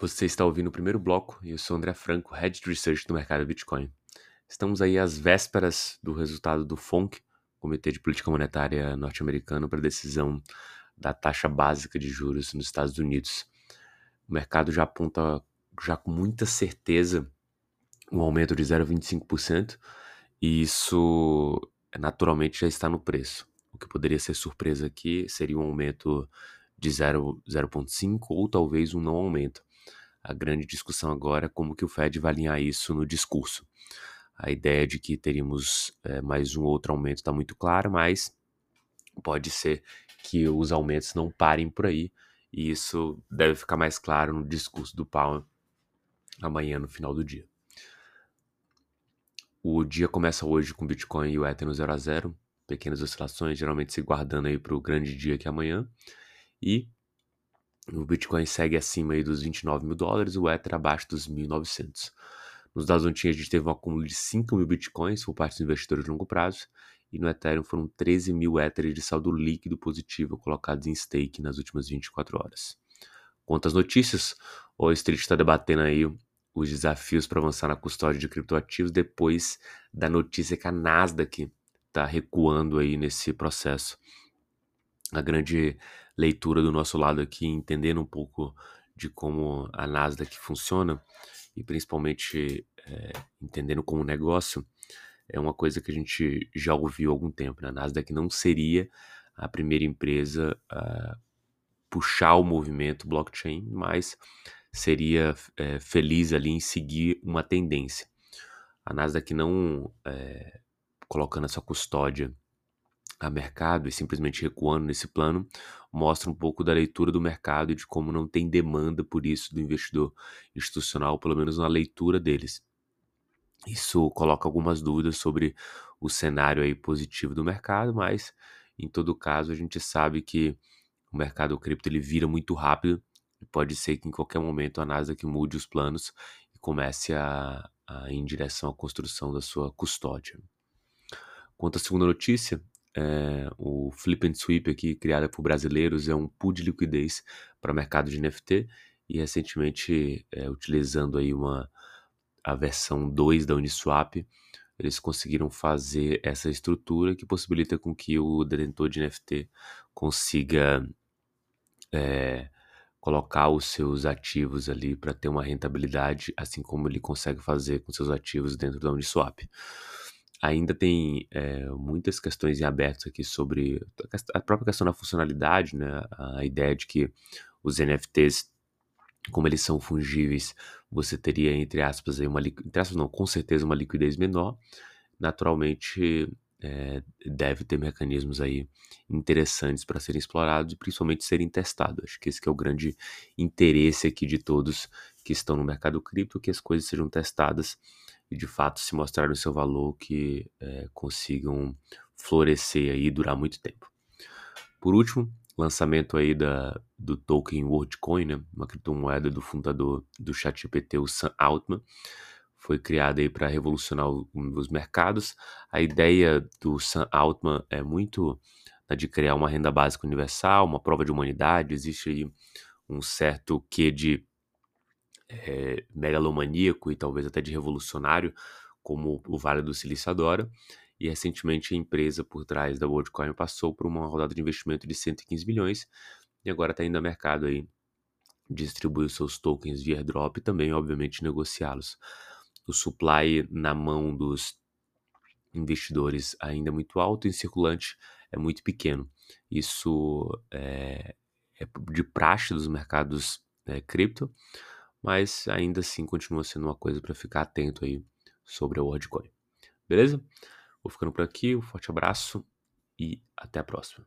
Você está ouvindo o primeiro bloco e eu sou André Franco, Head de Research do mercado Bitcoin. Estamos aí às vésperas do resultado do FONC, Comitê de Política Monetária norte-americano, para a decisão da taxa básica de juros nos Estados Unidos. O mercado já aponta já com muita certeza um aumento de 0,25% e isso naturalmente já está no preço. O que poderia ser surpresa aqui seria um aumento de 0,5 ou talvez um não aumento. A grande discussão agora é como que o Fed vai alinhar isso no discurso. A ideia de que teríamos é, mais um outro aumento está muito clara, mas pode ser que os aumentos não parem por aí, e isso deve ficar mais claro no discurso do Powell amanhã no final do dia. O dia começa hoje com Bitcoin e o Ether no 0 a 0, pequenas oscilações, geralmente se guardando aí para o grande dia que é amanhã. E o Bitcoin segue acima aí dos 29 mil dólares, o Ether abaixo dos 1.900. Nos dados ontem a gente teve um acúmulo de 5 mil Bitcoins por parte dos investidores de longo prazo, e no Ethereum foram 13 mil Ethers de saldo líquido positivo colocados em stake nas últimas 24 horas. Quanto às notícias, o Street está debatendo aí os desafios para avançar na custódia de criptoativos depois da notícia que a Nasdaq está recuando aí nesse processo. A grande leitura do nosso lado aqui, entendendo um pouco de como a Nasdaq funciona e principalmente é, entendendo como negócio, é uma coisa que a gente já ouviu há algum tempo. Né? A Nasdaq não seria a primeira empresa a puxar o movimento blockchain, mas seria é, feliz ali em seguir uma tendência. A Nasdaq não é, colocando a sua custódia a mercado e simplesmente recuando nesse plano, mostra um pouco da leitura do mercado e de como não tem demanda por isso do investidor institucional, pelo menos na leitura deles. Isso coloca algumas dúvidas sobre o cenário aí positivo do mercado, mas em todo caso a gente sabe que o mercado cripto ele vira muito rápido e pode ser que em qualquer momento a Nasdaq mude os planos e comece a, a ir em direção à construção da sua custódia. Quanto à segunda notícia, é, o Flip and Sweep aqui, criada por brasileiros, é um pool de liquidez para o mercado de NFT e recentemente, é, utilizando aí uma, a versão 2 da Uniswap, eles conseguiram fazer essa estrutura que possibilita com que o detentor de NFT consiga é, colocar os seus ativos ali para ter uma rentabilidade, assim como ele consegue fazer com seus ativos dentro da Uniswap ainda tem é, muitas questões em aberto aqui sobre a própria questão da funcionalidade, né? A ideia de que os NFTs, como eles são fungíveis, você teria, entre aspas, uma, entre aspas, não, com certeza uma liquidez menor. Naturalmente, é, deve ter mecanismos aí interessantes para serem explorados e principalmente serem testados. Acho que esse que é o grande interesse aqui de todos que estão no mercado cripto, que as coisas sejam testadas e de fato se mostrarem o seu valor que é, consigam florescer aí e durar muito tempo. Por último, lançamento aí da, do token WorldCoin, né, uma criptomoeda do fundador do ChatGPT, o Sam Altman, foi criada aí para revolucionar os mercados. A ideia do Sam Altman é muito né, de criar uma renda básica universal, uma prova de humanidade. Existe aí um certo quê de é, megalomaníaco e talvez até de revolucionário, como o Vale do Silício adora. E recentemente a empresa por trás da WorldCoin passou por uma rodada de investimento de 115 milhões e agora está indo ao mercado aí distribuir os seus tokens via airdrop e também, obviamente, negociá-los. O supply na mão dos investidores ainda é muito alto e em circulante é muito pequeno. Isso é, é de praxe dos mercados é, cripto, mas ainda assim continua sendo uma coisa para ficar atento aí sobre a WorldCoin. Beleza? Vou ficando por aqui, um forte abraço e até a próxima.